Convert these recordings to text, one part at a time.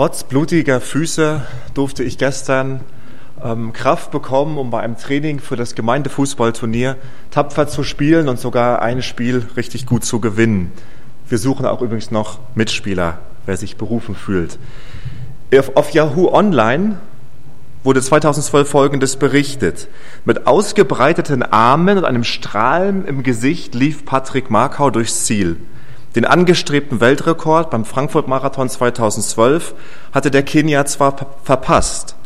Trotz blutiger Füße durfte ich gestern ähm, Kraft bekommen, um bei einem Training für das Gemeindefußballturnier tapfer zu spielen und sogar ein Spiel richtig gut zu gewinnen. Wir suchen auch übrigens noch Mitspieler, wer sich berufen fühlt. Auf, auf Yahoo Online wurde 2012 Folgendes berichtet. Mit ausgebreiteten Armen und einem Strahlen im Gesicht lief Patrick Markau durchs Ziel. Den angestrebten Weltrekord beim Frankfurt-Marathon 2012 hatte der Kenia zwar verpasst.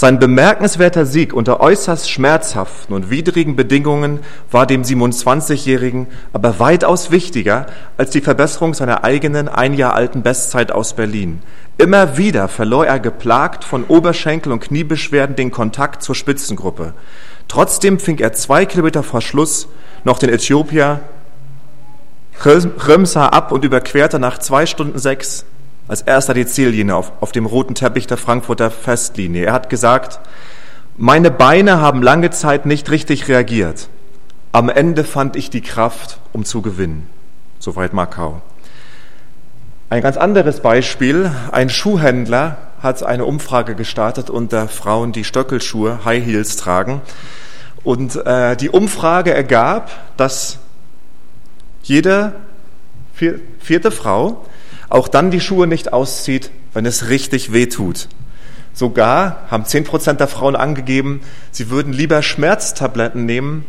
Sein bemerkenswerter Sieg unter äußerst schmerzhaften und widrigen Bedingungen war dem 27-Jährigen aber weitaus wichtiger als die Verbesserung seiner eigenen ein Jahr alten Bestzeit aus Berlin. Immer wieder verlor er geplagt von Oberschenkel- und Kniebeschwerden den Kontakt zur Spitzengruppe. Trotzdem fing er zwei Kilometer vor Schluss noch den Äthiopier Römsa ab und überquerte nach zwei Stunden sechs als erster die Ziellinie auf, auf dem roten Teppich der Frankfurter Festlinie. Er hat gesagt, meine Beine haben lange Zeit nicht richtig reagiert. Am Ende fand ich die Kraft, um zu gewinnen. Soweit Macau. Ein ganz anderes Beispiel. Ein Schuhhändler hat eine Umfrage gestartet unter Frauen, die Stöckelschuhe, High Heels tragen. Und äh, die Umfrage ergab, dass jede vierte Frau auch dann die Schuhe nicht auszieht, wenn es richtig weh tut. Sogar haben zehn Prozent der Frauen angegeben, sie würden lieber Schmerztabletten nehmen,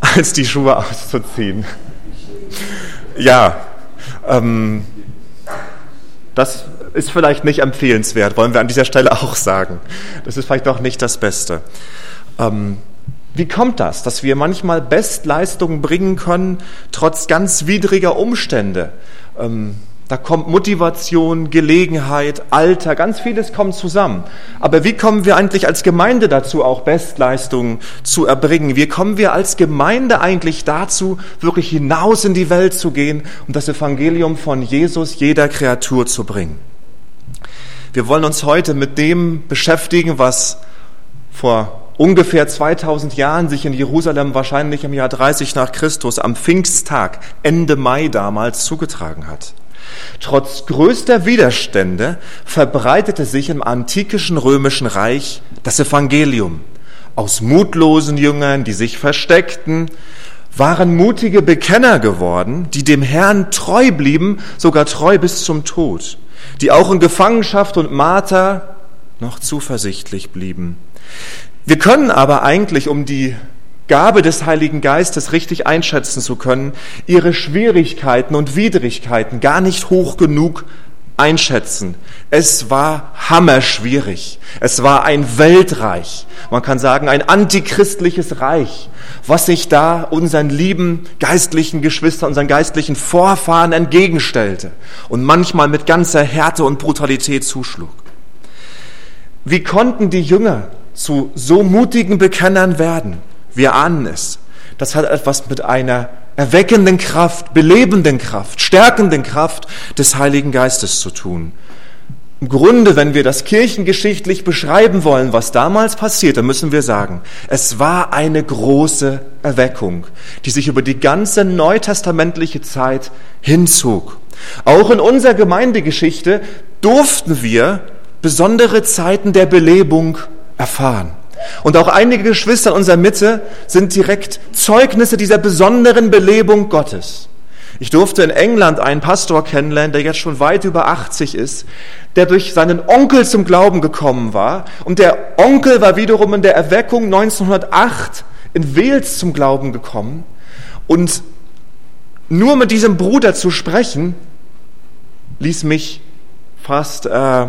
als die Schuhe auszuziehen. Ja, ähm, das ist vielleicht nicht empfehlenswert, wollen wir an dieser Stelle auch sagen. Das ist vielleicht doch nicht das Beste. Ähm, wie kommt das, dass wir manchmal Bestleistungen bringen können, trotz ganz widriger Umstände? Ähm, da kommt Motivation, Gelegenheit, Alter, ganz vieles kommt zusammen. Aber wie kommen wir eigentlich als Gemeinde dazu, auch Bestleistungen zu erbringen? Wie kommen wir als Gemeinde eigentlich dazu, wirklich hinaus in die Welt zu gehen und das Evangelium von Jesus jeder Kreatur zu bringen? Wir wollen uns heute mit dem beschäftigen, was vor ungefähr 2000 Jahren sich in Jerusalem wahrscheinlich im Jahr 30 nach Christus am Pfingsttag Ende Mai damals zugetragen hat. Trotz größter Widerstände verbreitete sich im antikischen römischen Reich das Evangelium. Aus mutlosen Jüngern, die sich versteckten, waren mutige Bekenner geworden, die dem Herrn treu blieben, sogar treu bis zum Tod, die auch in Gefangenschaft und Marter noch zuversichtlich blieben. Wir können aber eigentlich, um die Gabe des Heiligen Geistes richtig einschätzen zu können, ihre Schwierigkeiten und Widrigkeiten gar nicht hoch genug einschätzen. Es war hammerschwierig. Es war ein Weltreich. Man kann sagen, ein antichristliches Reich, was sich da unseren lieben geistlichen Geschwistern, unseren geistlichen Vorfahren entgegenstellte und manchmal mit ganzer Härte und Brutalität zuschlug. Wie konnten die Jünger zu so mutigen Bekennern werden? Wir ahnen es. Das hat etwas mit einer erweckenden Kraft, belebenden Kraft, stärkenden Kraft des Heiligen Geistes zu tun. Im Grunde, wenn wir das kirchengeschichtlich beschreiben wollen, was damals passierte, müssen wir sagen, es war eine große Erweckung, die sich über die ganze neutestamentliche Zeit hinzog. Auch in unserer Gemeindegeschichte durften wir besondere Zeiten der Belebung erfahren. Und auch einige Geschwister in unserer Mitte sind direkt Zeugnisse dieser besonderen Belebung Gottes. Ich durfte in England einen Pastor kennenlernen, der jetzt schon weit über 80 ist, der durch seinen Onkel zum Glauben gekommen war. Und der Onkel war wiederum in der Erweckung 1908 in Wales zum Glauben gekommen. Und nur mit diesem Bruder zu sprechen, ließ mich fast äh,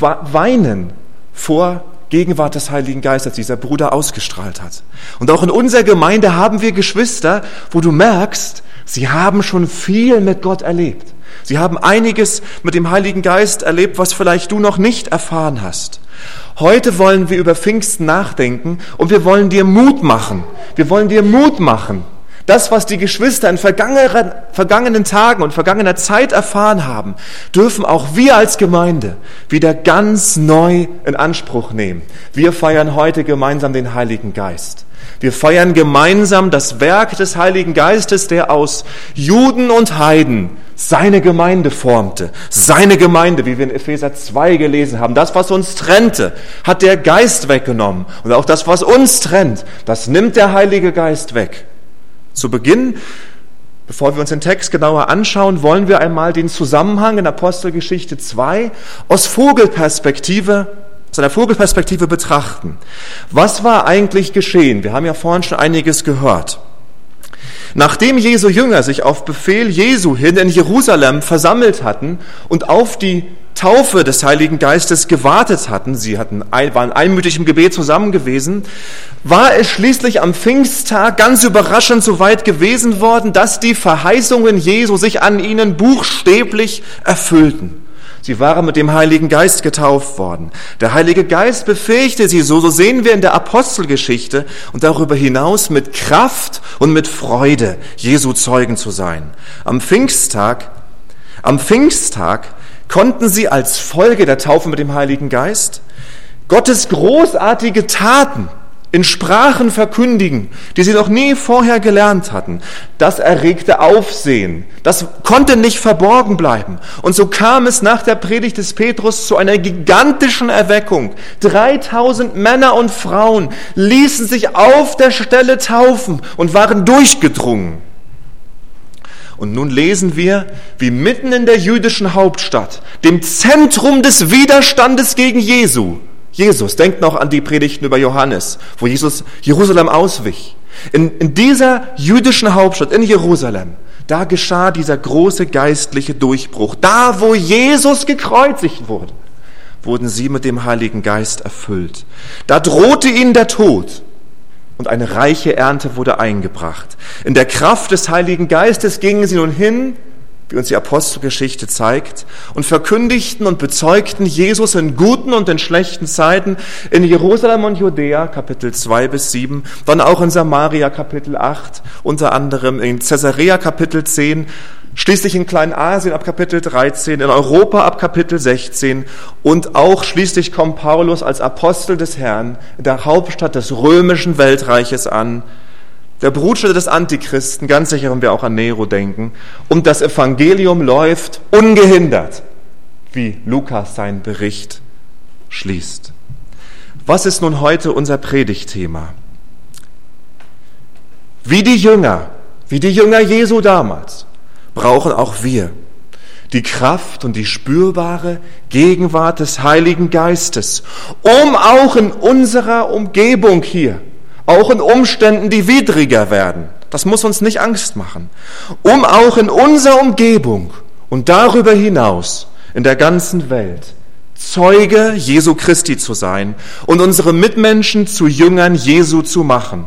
weinen vor Gegenwart des Heiligen Geistes dieser Bruder ausgestrahlt hat. Und auch in unserer Gemeinde haben wir Geschwister, wo du merkst, sie haben schon viel mit Gott erlebt. Sie haben einiges mit dem Heiligen Geist erlebt, was vielleicht du noch nicht erfahren hast. Heute wollen wir über Pfingsten nachdenken und wir wollen dir Mut machen. Wir wollen dir Mut machen, Das, was die Geschwister in vergangenen, Tagen und vergangener Zeit erfahren haben, dürfen auch wir als Gemeinde wieder ganz neu in Anspruch nehmen. Wir feiern heute gemeinsam den Heiligen Geist. Wir feiern gemeinsam das Werk des Heiligen Geistes, der aus Juden und Heiden seine Gemeinde formte. Seine Gemeinde, wie wir in Epheser 2 gelesen haben. Das, was uns trennte, hat der Geist weggenommen. Und auch das, was uns trennt, das nimmt der Heilige Geist weg. Zu Beginn, bevor wir uns den Text genauer anschauen, wollen wir einmal den Zusammenhang in Apostelgeschichte 2 aus Vogelperspektive aus einer Vogelperspektive betrachten. Was war eigentlich geschehen? Wir haben ja vorhin schon einiges gehört. Nachdem Jesu Jünger sich auf Befehl Jesu hin in Jerusalem versammelt hatten und auf die Taufe des Heiligen Geistes gewartet hatten, sie hatten, waren einmütig im Gebet zusammen gewesen, war es schließlich am Pfingsttag ganz überraschend so weit gewesen worden, dass die Verheißungen Jesu sich an ihnen buchstäblich erfüllten. Sie waren mit dem Heiligen Geist getauft worden. Der Heilige Geist befähigte sie, so, so sehen wir in der Apostelgeschichte und darüber hinaus mit Kraft und mit Freude, Jesu Zeugen zu sein. Am Pfingsttag, am Pfingsttag konnten sie als Folge der Taufe mit dem Heiligen Geist Gottes großartige Taten in Sprachen verkündigen, die sie noch nie vorher gelernt hatten. Das erregte Aufsehen. Das konnte nicht verborgen bleiben. Und so kam es nach der Predigt des Petrus zu einer gigantischen Erweckung. 3000 Männer und Frauen ließen sich auf der Stelle taufen und waren durchgedrungen. Und nun lesen wir, wie mitten in der jüdischen Hauptstadt, dem Zentrum des Widerstandes gegen Jesu, Jesus, denkt noch an die Predigten über Johannes, wo Jesus Jerusalem auswich. In, in dieser jüdischen Hauptstadt, in Jerusalem, da geschah dieser große geistliche Durchbruch. Da, wo Jesus gekreuzigt wurde, wurden sie mit dem Heiligen Geist erfüllt. Da drohte ihnen der Tod und eine reiche Ernte wurde eingebracht. In der Kraft des Heiligen Geistes gingen sie nun hin wie uns die Apostelgeschichte zeigt, und verkündigten und bezeugten Jesus in guten und in schlechten Zeiten in Jerusalem und Judäa, Kapitel 2 bis 7, dann auch in Samaria, Kapitel 8, unter anderem in Caesarea, Kapitel 10, schließlich in Kleinasien ab Kapitel 13, in Europa ab Kapitel 16 und auch schließlich kommt Paulus als Apostel des Herrn in der Hauptstadt des römischen Weltreiches an, der Brutstätte des Antichristen, ganz sicher wenn wir auch an Nero denken, und das Evangelium läuft ungehindert, wie Lukas seinen Bericht schließt. Was ist nun heute unser Predigtthema? Wie die Jünger, wie die Jünger Jesu damals, brauchen auch wir die Kraft und die spürbare Gegenwart des Heiligen Geistes, um auch in unserer Umgebung hier auch in Umständen, die widriger werden. Das muss uns nicht Angst machen. Um auch in unserer Umgebung und darüber hinaus in der ganzen Welt Zeuge Jesu Christi zu sein und unsere Mitmenschen zu Jüngern Jesu zu machen.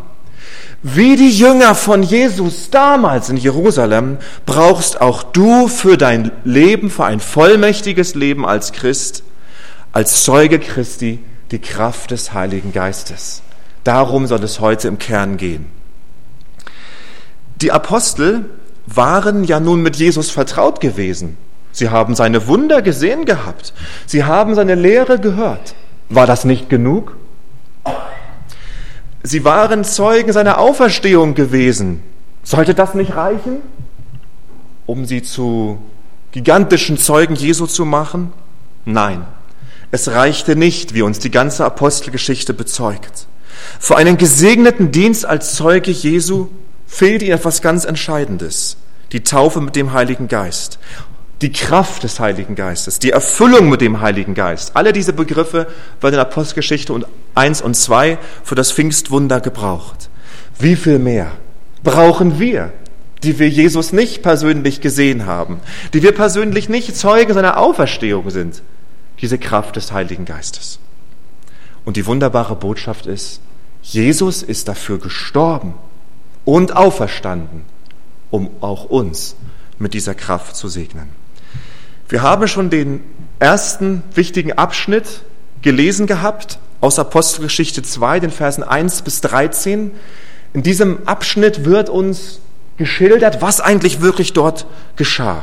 Wie die Jünger von Jesus damals in Jerusalem brauchst auch du für dein Leben, für ein vollmächtiges Leben als Christ, als Zeuge Christi, die Kraft des Heiligen Geistes. Darum soll es heute im Kern gehen. Die Apostel waren ja nun mit Jesus vertraut gewesen. Sie haben seine Wunder gesehen gehabt. Sie haben seine Lehre gehört. War das nicht genug? Sie waren Zeugen seiner Auferstehung gewesen. Sollte das nicht reichen, um sie zu gigantischen Zeugen Jesu zu machen? Nein, es reichte nicht, wie uns die ganze Apostelgeschichte bezeugt. Für einen gesegneten Dienst als Zeuge Jesu fehlt ihnen etwas ganz Entscheidendes. Die Taufe mit dem Heiligen Geist. Die Kraft des Heiligen Geistes, die Erfüllung mit dem Heiligen Geist. Alle diese Begriffe werden in Apostelgeschichte 1 und 2 für das Pfingstwunder gebraucht. Wie viel mehr brauchen wir, die wir Jesus nicht persönlich gesehen haben, die wir persönlich nicht Zeuge seiner Auferstehung sind, diese Kraft des Heiligen Geistes. Und die wunderbare Botschaft ist, Jesus ist dafür gestorben und auferstanden, um auch uns mit dieser Kraft zu segnen. Wir haben schon den ersten wichtigen Abschnitt gelesen gehabt aus Apostelgeschichte 2, den Versen 1 bis 13. In diesem Abschnitt wird uns geschildert, was eigentlich wirklich dort geschah.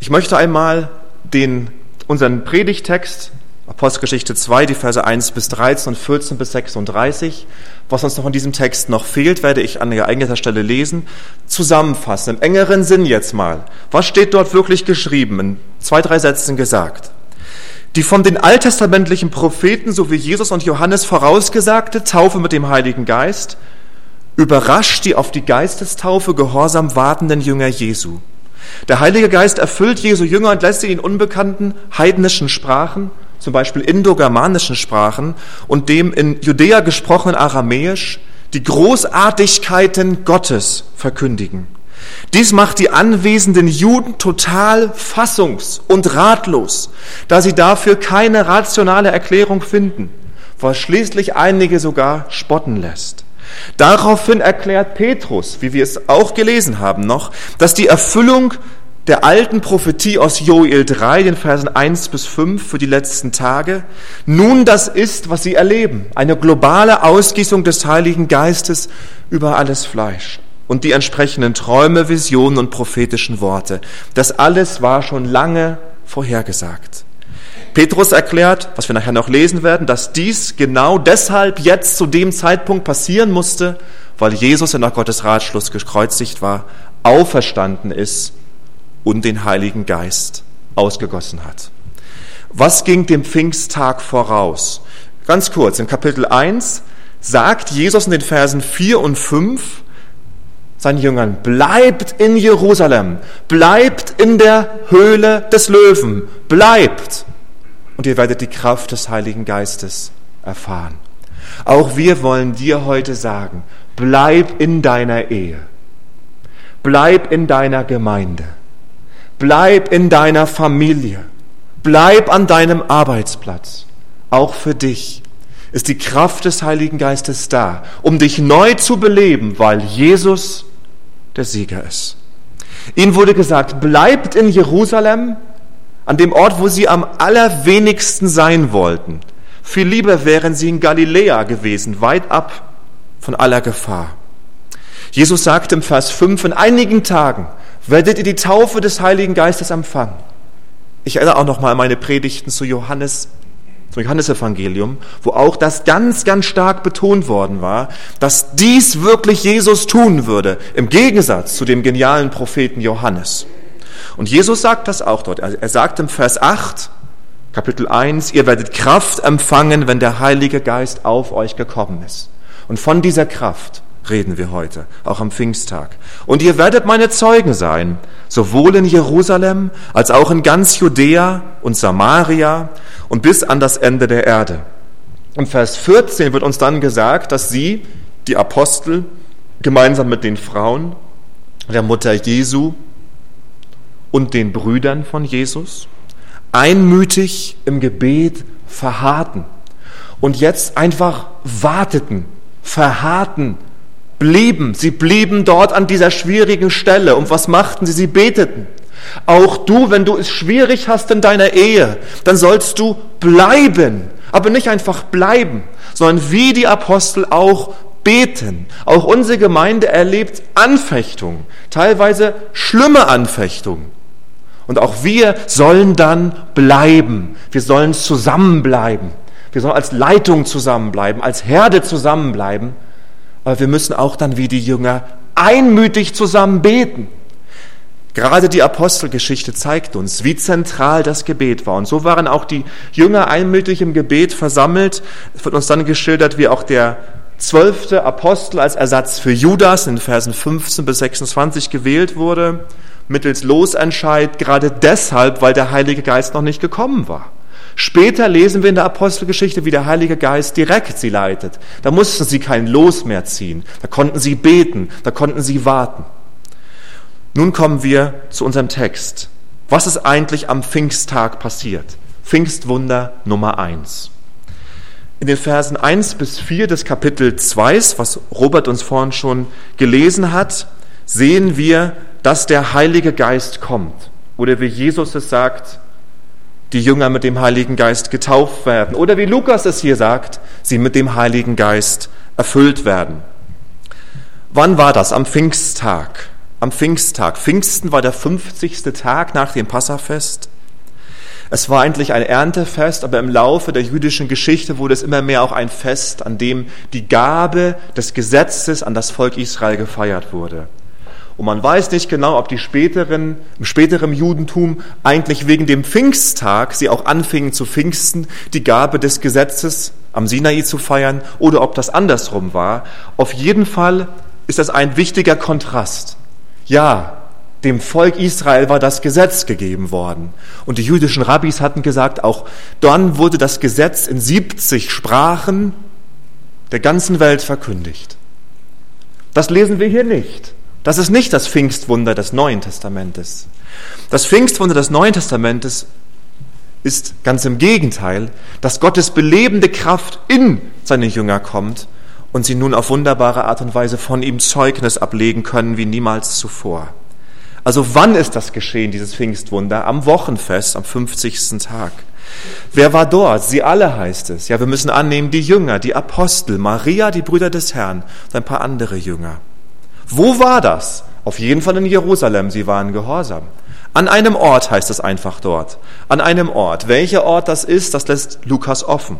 Ich möchte einmal den, unseren Predigtext, Apostelgeschichte 2, die Verse 1 bis 13 und 14 bis 36, was uns noch in diesem Text noch fehlt, werde ich an geeigneter Stelle lesen, zusammenfassen, im engeren Sinn jetzt mal. Was steht dort wirklich geschrieben? In zwei, drei Sätzen gesagt. Die von den alttestamentlichen Propheten sowie Jesus und Johannes vorausgesagte Taufe mit dem Heiligen Geist überrascht die auf die Geistestaufe gehorsam wartenden Jünger Jesu. Der Heilige Geist erfüllt Jesu Jünger und lässt sie in unbekannten heidnischen Sprachen, zum Beispiel indogermanischen Sprachen und dem in Judäa gesprochenen Aramäisch, die Großartigkeiten Gottes verkündigen. Dies macht die anwesenden Juden total fassungs- und ratlos, da sie dafür keine rationale Erklärung finden, was schließlich einige sogar spotten lässt. Daraufhin erklärt Petrus, wie wir es auch gelesen haben noch, dass die Erfüllung der alten Prophetie aus Joel 3, den Versen 1 bis 5 für die letzten Tage, nun das ist, was sie erleben. Eine globale Ausgießung des Heiligen Geistes über alles Fleisch und die entsprechenden Träume, Visionen und prophetischen Worte. Das alles war schon lange vorhergesagt. Petrus erklärt, was wir nachher noch lesen werden, dass dies genau deshalb jetzt zu dem Zeitpunkt passieren musste, weil Jesus in nach Gottes Ratschluss gekreuzigt war, auferstanden ist und den Heiligen Geist ausgegossen hat. Was ging dem Pfingsttag voraus? Ganz kurz, in Kapitel 1 sagt Jesus in den Versen 4 und 5 seinen Jüngern, bleibt in Jerusalem, bleibt in der Höhle des Löwen, bleibt und ihr werdet die Kraft des Heiligen Geistes erfahren. Auch wir wollen dir heute sagen, bleib in deiner Ehe, bleib in deiner Gemeinde, bleib in deiner Familie, bleib an deinem Arbeitsplatz. Auch für dich ist die Kraft des Heiligen Geistes da, um dich neu zu beleben, weil Jesus der Sieger ist. Ihnen wurde gesagt, bleibt in Jerusalem, an dem Ort, wo sie am allerwenigsten sein wollten. Viel lieber wären sie in Galiläa gewesen, weit ab von aller Gefahr. Jesus sagte im Vers 5, in einigen Tagen werdet ihr die Taufe des Heiligen Geistes empfangen. Ich erinnere auch noch mal an meine Predigten zu Johannes, zum Johannesevangelium, wo auch das ganz, ganz stark betont worden war, dass dies wirklich Jesus tun würde, im Gegensatz zu dem genialen Propheten Johannes. Und Jesus sagt das auch dort. Er sagt im Vers 8, Kapitel 1, ihr werdet Kraft empfangen, wenn der Heilige Geist auf euch gekommen ist. Und von dieser Kraft reden wir heute, auch am Pfingsttag. Und ihr werdet meine Zeugen sein, sowohl in Jerusalem als auch in ganz Judäa und Samaria und bis an das Ende der Erde. Im Vers 14 wird uns dann gesagt, dass sie, die Apostel, gemeinsam mit den Frauen der Mutter Jesu und den Brüdern von Jesus, einmütig im Gebet verharrten und jetzt einfach warteten, verharrten, blieben. Sie blieben dort an dieser schwierigen Stelle. Und was machten sie? Sie beteten. Auch du, wenn du es schwierig hast in deiner Ehe, dann sollst du bleiben. Aber nicht einfach bleiben, sondern wie die Apostel auch beten. Auch unsere Gemeinde erlebt Anfechtung, teilweise schlimme Anfechtung. Und auch wir sollen dann bleiben. Wir sollen zusammenbleiben. Wir sollen als Leitung zusammenbleiben, als Herde zusammenbleiben. Aber wir müssen auch dann wie die Jünger einmütig zusammen beten. Gerade die Apostelgeschichte zeigt uns, wie zentral das Gebet war. Und so waren auch die Jünger einmütig im Gebet versammelt. Es wird uns dann geschildert, wie auch der zwölfte Apostel als Ersatz für Judas in Versen 15 bis 26 gewählt wurde mittels Losentscheid, gerade deshalb, weil der Heilige Geist noch nicht gekommen war. Später lesen wir in der Apostelgeschichte, wie der Heilige Geist direkt sie leitet. Da mussten sie kein Los mehr ziehen, da konnten sie beten, da konnten sie warten. Nun kommen wir zu unserem Text. Was ist eigentlich am Pfingsttag passiert? Pfingstwunder Nummer eins. In den Versen 1 bis 4 des Kapitel 2, was Robert uns vorhin schon gelesen hat, sehen wir, dass der Heilige Geist kommt. Oder wie Jesus es sagt, die Jünger mit dem Heiligen Geist getauft werden. Oder wie Lukas es hier sagt, sie mit dem Heiligen Geist erfüllt werden. Wann war das? Am Pfingsttag. Am Pfingsttag. Pfingsten war der 50. Tag nach dem Passafest. Es war eigentlich ein Erntefest, aber im Laufe der jüdischen Geschichte wurde es immer mehr auch ein Fest, an dem die Gabe des Gesetzes an das Volk Israel gefeiert wurde. Und man weiß nicht genau, ob die späteren, im späteren Judentum eigentlich wegen dem Pfingsttag sie auch anfingen zu Pfingsten, die Gabe des Gesetzes am Sinai zu feiern, oder ob das andersrum war. Auf jeden Fall ist das ein wichtiger Kontrast. Ja, dem Volk Israel war das Gesetz gegeben worden. Und die jüdischen Rabbis hatten gesagt, auch dann wurde das Gesetz in 70 Sprachen der ganzen Welt verkündigt. Das lesen wir hier nicht. Das ist nicht das Pfingstwunder des Neuen Testamentes. Das Pfingstwunder des Neuen Testamentes ist ganz im Gegenteil, dass Gottes belebende Kraft in seine Jünger kommt und sie nun auf wunderbare Art und Weise von ihm Zeugnis ablegen können wie niemals zuvor. Also wann ist das geschehen, dieses Pfingstwunder? Am Wochenfest, am 50. Tag. Wer war dort? Sie alle heißt es. Ja, wir müssen annehmen, die Jünger, die Apostel, Maria, die Brüder des Herrn und ein paar andere Jünger. Wo war das? Auf jeden Fall in Jerusalem. Sie waren gehorsam. An einem Ort heißt es einfach dort. An einem Ort. Welcher Ort das ist, das lässt Lukas offen.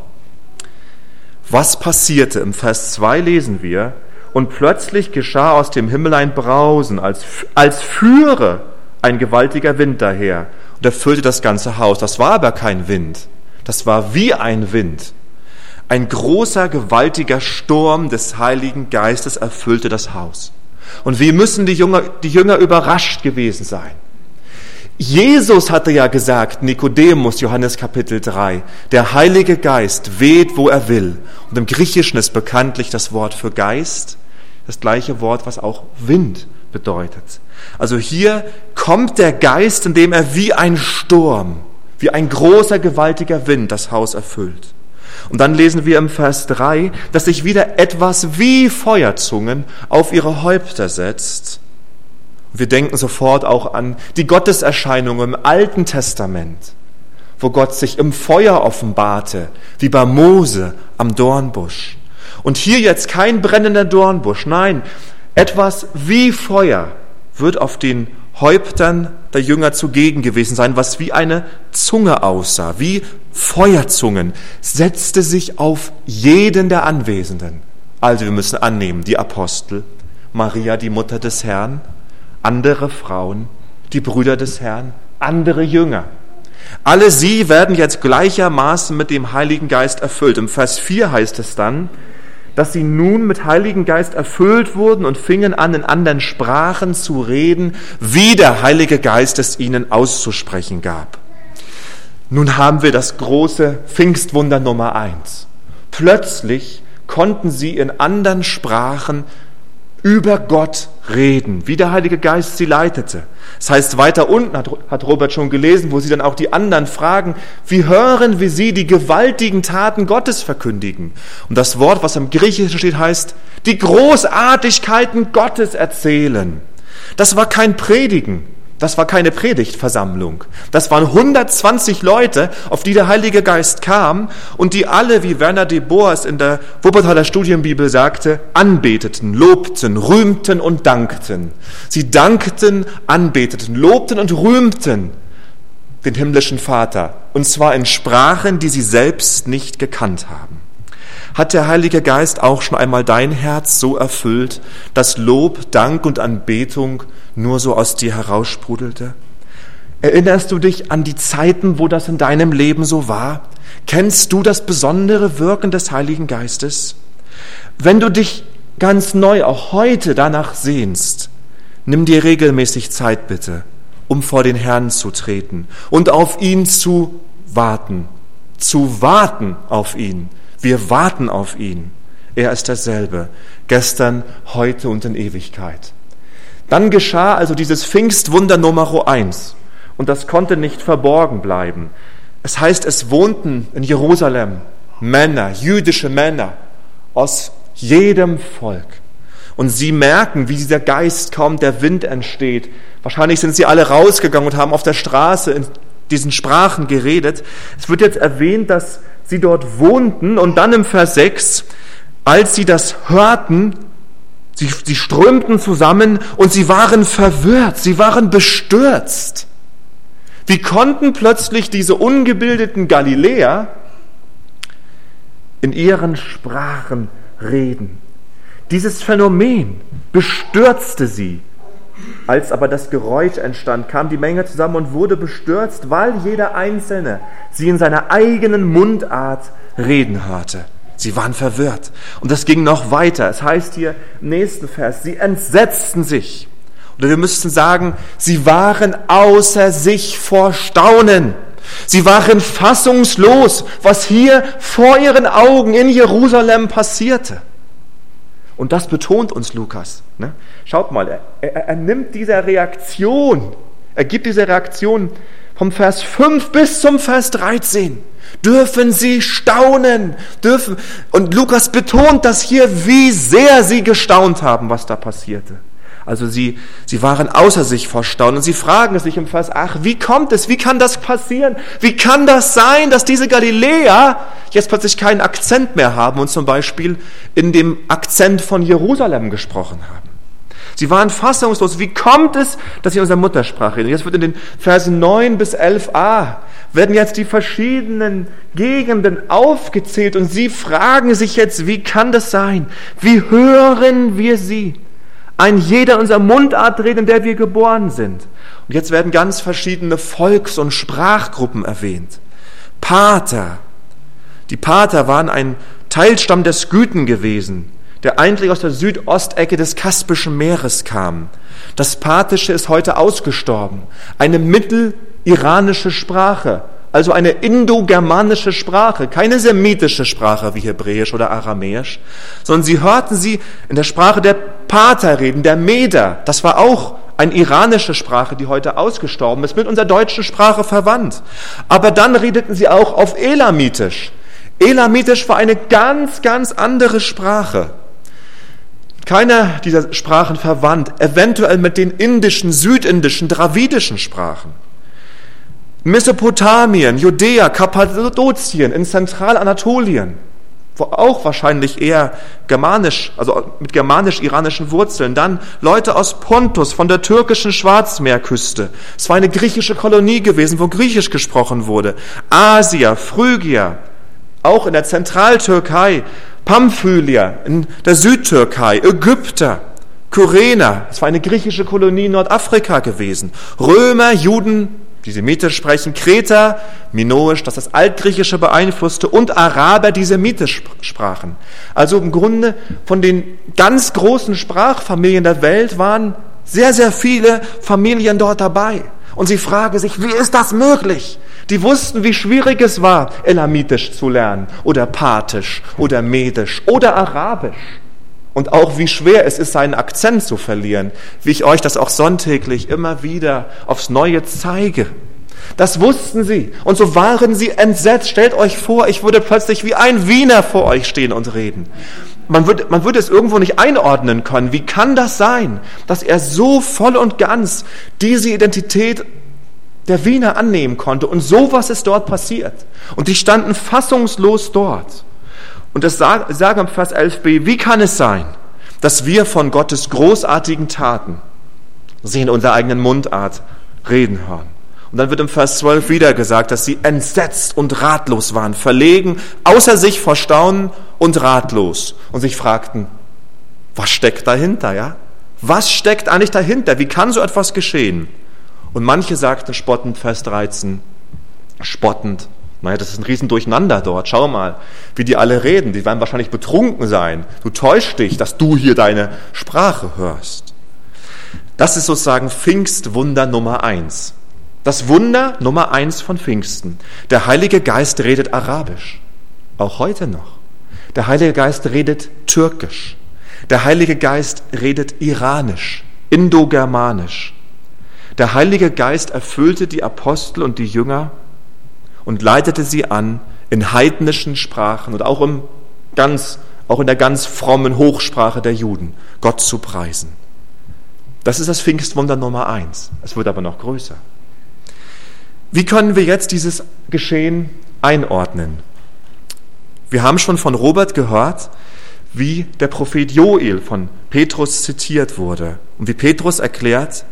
Was passierte? Im Vers 2 lesen wir, und plötzlich geschah aus dem Himmel ein Brausen, als, als führe ein gewaltiger Wind daher und erfüllte das ganze Haus. Das war aber kein Wind, das war wie ein Wind. Ein großer, gewaltiger Sturm des Heiligen Geistes erfüllte das Haus. Und wie müssen die Jünger, die Jünger überrascht gewesen sein? Jesus hatte ja gesagt, Nikodemus, Johannes Kapitel 3, der Heilige Geist weht, wo er will. Und im Griechischen ist bekanntlich das Wort für Geist das gleiche Wort, was auch Wind bedeutet. Also hier kommt der Geist, indem er wie ein Sturm, wie ein großer, gewaltiger Wind das Haus erfüllt. Und dann lesen wir im Vers 3, dass sich wieder etwas wie Feuerzungen auf ihre Häupter setzt. wir denken sofort auch an die Gotteserscheinung im Alten Testament, wo Gott sich im Feuer offenbarte, wie bei Mose am Dornbusch. Und hier jetzt kein brennender Dornbusch, nein, etwas wie Feuer wird auf den Häuptern der Jünger zugegen gewesen sein, was wie eine Zunge aussah, wie Feuerzungen, setzte sich auf jeden der Anwesenden. Also wir müssen annehmen, die Apostel, Maria, die Mutter des Herrn, andere Frauen, die Brüder des Herrn, andere Jünger. Alle sie werden jetzt gleichermaßen mit dem Heiligen Geist erfüllt. Im Vers 4 heißt es dann, dass sie nun mit Heiligen Geist erfüllt wurden und fingen an, in anderen Sprachen zu reden, wie der Heilige Geist es ihnen auszusprechen gab. Nun haben wir das große Pfingstwunder Nummer eins. Plötzlich konnten sie in anderen Sprachen über Gott reden, wie der Heilige Geist sie leitete. Das heißt, weiter unten hat, Robert schon gelesen, wo sie dann auch die anderen fragen, wie hören wir sie die gewaltigen Taten Gottes verkündigen? Und das Wort, was im Griechischen steht, heißt, die Großartigkeiten Gottes erzählen. Das war kein Predigen, das war keine Predigtversammlung. Das waren 120 Leute, auf die der Heilige Geist kam und die alle, wie Werner de Boers in der Wuppertaler Studienbibel sagte, anbeteten, lobten, rühmten und dankten. Sie dankten, anbeteten, lobten und rühmten den himmlischen Vater. Und zwar in Sprachen, die sie selbst nicht gekannt haben. Hat der Heilige Geist auch schon einmal dein Herz so erfüllt, dass Lob, Dank und Anbetung nur so aus dir heraussprudelte? Erinnerst du dich an die Zeiten, wo das in deinem Leben so war? Kennst du das besondere Wirken des Heiligen Geistes? Wenn du dich ganz neu auch heute danach sehnst, nimm dir regelmäßig Zeit bitte, um vor den Herrn zu treten und auf ihn zu warten, zu warten auf ihn wir warten auf ihn. Er ist derselbe, gestern, heute und in Ewigkeit. Dann geschah also dieses Pfingstwunder Nummer eins. Und das konnte nicht verborgen bleiben. Es heißt, es wohnten in Jerusalem Männer, jüdische Männer aus jedem Volk. Und sie merken, wie dieser Geist kommt, der Wind entsteht. Wahrscheinlich sind sie alle rausgegangen und haben auf der Straße in diesen Sprachen geredet. Es wird jetzt erwähnt, dass sie dort wohnten und dann im Vers 6, als sie das hörten, Sie, sie strömten zusammen und sie waren verwirrt, sie waren bestürzt. Wie konnten plötzlich diese ungebildeten Galiläer in ihren Sprachen reden? Dieses Phänomen bestürzte sie. Als aber das Geräusch entstand, kam die Menge zusammen und wurde bestürzt, weil jeder Einzelne sie in seiner eigenen Mundart reden hörte. Sie waren verwirrt. Und das ging noch weiter. Es heißt hier im nächsten Vers, sie entsetzten sich. Oder wir müssten sagen, sie waren außer sich vor Staunen. Sie waren fassungslos, was hier vor ihren Augen in Jerusalem passierte. Und das betont uns Lukas. Ne? Schaut mal, er, er, er nimmt diese Reaktion, er gibt diese Reaktion vom Vers 5 bis zum Vers 13 dürfen sie staunen, dürfen, und Lukas betont das hier, wie sehr sie gestaunt haben, was da passierte. Also sie, sie waren außer sich vor Staunen und sie fragen sich im Vers 8, wie kommt es, wie kann das passieren? Wie kann das sein, dass diese Galiläer jetzt plötzlich keinen Akzent mehr haben und zum Beispiel in dem Akzent von Jerusalem gesprochen haben? Sie waren fassungslos. Wie kommt es, dass sie unsere Muttersprache reden? Jetzt wird in den Versen 9 bis 11a werden jetzt die verschiedenen Gegenden aufgezählt und sie fragen sich jetzt, wie kann das sein? Wie hören wir sie? Ein jeder unserer Mundart reden, in der wir geboren sind. Und jetzt werden ganz verschiedene Volks- und Sprachgruppen erwähnt. Pater. Die Pater waren ein Teilstamm der Skythen gewesen, der eigentlich aus der Südostecke des Kaspischen Meeres kam. Das Parthische ist heute ausgestorben. Eine mitteliranische Sprache, also eine indogermanische Sprache, keine semitische Sprache wie Hebräisch oder Aramäisch, sondern sie hörten sie in der Sprache der Pater reden, der Meder. Das war auch eine iranische Sprache, die heute ausgestorben ist, mit unserer deutschen Sprache verwandt. Aber dann redeten sie auch auf Elamitisch. Elamitisch war eine ganz, ganz andere Sprache. Keiner dieser Sprachen verwandt, eventuell mit den indischen, südindischen, dravidischen Sprachen. Mesopotamien, Judäa, Kappadokien, in Zentralanatolien, wo auch wahrscheinlich eher germanisch, also mit germanisch-iranischen Wurzeln. Dann Leute aus Pontus von der türkischen Schwarzmeerküste. Es war eine griechische Kolonie gewesen, wo Griechisch gesprochen wurde. Asia, Phrygia, auch in der Zentraltürkei, Pamphylia, in der Südtürkei, Ägypter, Kyrener, es war eine griechische Kolonie in Nordafrika gewesen. Römer, Juden, die Semitisch sprechen, Kreter, Minoisch, das das Altgriechische beeinflusste, und Araber, die Semitisch sprachen. Also im Grunde von den ganz großen Sprachfamilien der Welt waren sehr, sehr viele Familien dort dabei. Und sie fragen sich, wie ist das möglich? Die wussten, wie schwierig es war, Elamitisch zu lernen oder Parthisch oder Medisch oder Arabisch. Und auch wie schwer es ist, seinen Akzent zu verlieren, wie ich euch das auch sonntäglich immer wieder aufs Neue zeige. Das wussten sie. Und so waren sie entsetzt. Stellt euch vor, ich würde plötzlich wie ein Wiener vor euch stehen und reden. Man würde, man würde es irgendwo nicht einordnen können. Wie kann das sein, dass er so voll und ganz diese Identität der Wiener annehmen konnte? Und sowas ist dort passiert. Und die standen fassungslos dort. Und das sagen im Vers 11b, wie kann es sein, dass wir von Gottes großartigen Taten, sie in unserer eigenen Mundart, reden hören? Und dann wird im Vers 12 wieder gesagt, dass sie entsetzt und ratlos waren, verlegen, außer sich vor Staunen und ratlos und sich fragten, was steckt dahinter, ja? Was steckt eigentlich dahinter? Wie kann so etwas geschehen? Und manche sagten spottend, Vers 13, spottend, naja, das ist ein Riesendurcheinander dort. Schau mal, wie die alle reden. Die werden wahrscheinlich betrunken sein. Du täuschst dich, dass du hier deine Sprache hörst. Das ist sozusagen Pfingstwunder Nummer eins. Das Wunder Nummer eins von Pfingsten. Der Heilige Geist redet Arabisch. Auch heute noch. Der Heilige Geist redet Türkisch. Der Heilige Geist redet Iranisch, Indogermanisch. Der Heilige Geist erfüllte die Apostel und die Jünger und leitete sie an, in heidnischen Sprachen und auch, im ganz, auch in der ganz frommen Hochsprache der Juden Gott zu preisen. Das ist das Pfingstwunder Nummer eins. Es wird aber noch größer. Wie können wir jetzt dieses Geschehen einordnen? Wir haben schon von Robert gehört, wie der Prophet Joel von Petrus zitiert wurde und wie Petrus erklärt,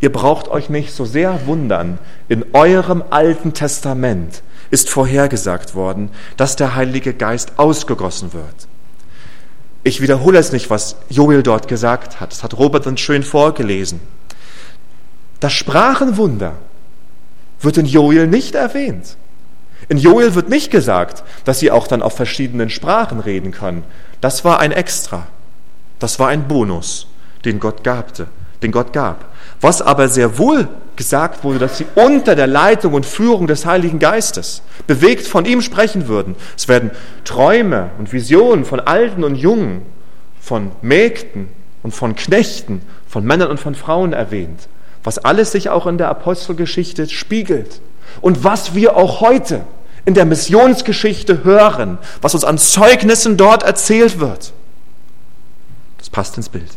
ihr braucht euch nicht so sehr wundern, in eurem Alten Testament ist vorhergesagt worden, dass der Heilige Geist ausgegossen wird. Ich wiederhole es nicht, was Joel dort gesagt hat. Das hat Robert uns schön vorgelesen. Das Sprachenwunder wird in Joel nicht erwähnt. In Joel wird nicht gesagt, dass sie auch dann auf verschiedenen Sprachen reden können. Das war ein Extra. Das war ein Bonus, den Gott gabte, den Gott gab. Was aber sehr wohl gesagt wurde, dass sie unter der Leitung und Führung des Heiligen Geistes, bewegt von ihm sprechen würden. Es werden Träume und Visionen von Alten und Jungen, von Mägden und von Knechten, von Männern und von Frauen erwähnt, was alles sich auch in der Apostelgeschichte spiegelt und was wir auch heute in der Missionsgeschichte hören, was uns an Zeugnissen dort erzählt wird. Das passt ins Bild.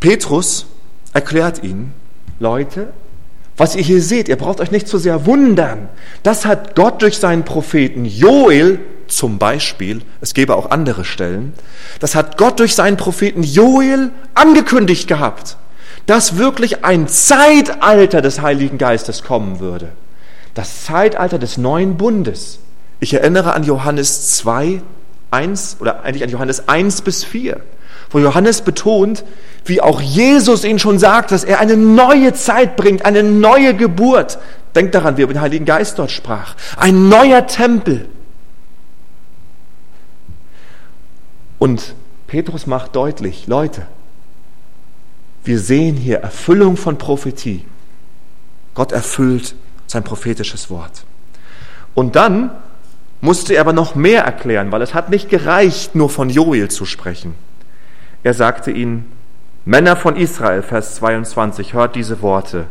Petrus erklärt ihnen, Leute, was ihr hier seht, ihr braucht euch nicht zu so sehr wundern. Das hat Gott durch seinen Propheten Joel zum Beispiel, es gäbe auch andere Stellen, das hat Gott durch seinen Propheten Joel angekündigt gehabt, dass wirklich ein Zeitalter des Heiligen Geistes kommen würde. Das Zeitalter des neuen Bundes. Ich erinnere an Johannes 2, 1 oder eigentlich an Johannes 1 bis 4 wo Johannes betont, wie auch Jesus ihn schon sagt, dass er eine neue Zeit bringt, eine neue Geburt. Denkt daran, wie er über den Heiligen Geist dort sprach. Ein neuer Tempel. Und Petrus macht deutlich, Leute, wir sehen hier Erfüllung von Prophetie. Gott erfüllt sein prophetisches Wort. Und dann musste er aber noch mehr erklären, weil es hat nicht gereicht, nur von Joel zu sprechen. Er sagte ihnen, Männer von Israel, Vers 22, hört diese Worte.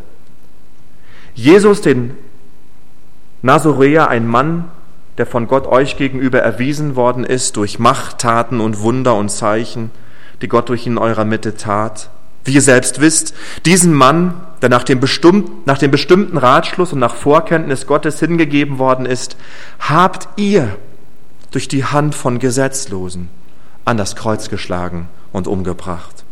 Jesus, den Nazoräer, ein Mann, der von Gott euch gegenüber erwiesen worden ist durch Machttaten und Wunder und Zeichen, die Gott durch ihn in eurer Mitte tat. Wie ihr selbst wisst, diesen Mann, der nach dem, nach dem bestimmten Ratschluss und nach Vorkenntnis Gottes hingegeben worden ist, habt ihr durch die Hand von Gesetzlosen an das Kreuz geschlagen und umgebracht.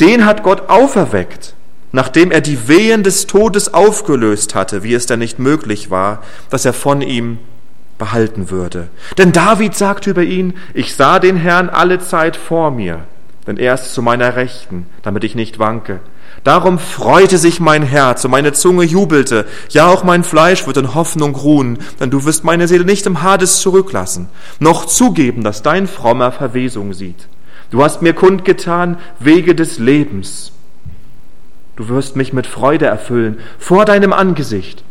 Den hat Gott auferweckt, nachdem er die Wehen des Todes aufgelöst hatte, wie es denn nicht möglich war, dass er von ihm behalten würde. Denn David sagt über ihn, ich sah den Herrn alle Zeit vor mir, denn er ist zu meiner Rechten, damit ich nicht wanke. Darum freute sich mein Herz und meine Zunge jubelte. Ja, auch mein Fleisch wird in Hoffnung ruhen, denn du wirst meine Seele nicht im Hades zurücklassen, noch zugeben, dass dein frommer Verwesung sieht. Du hast mir kundgetan Wege des Lebens. Du wirst mich mit Freude erfüllen vor deinem Angesicht.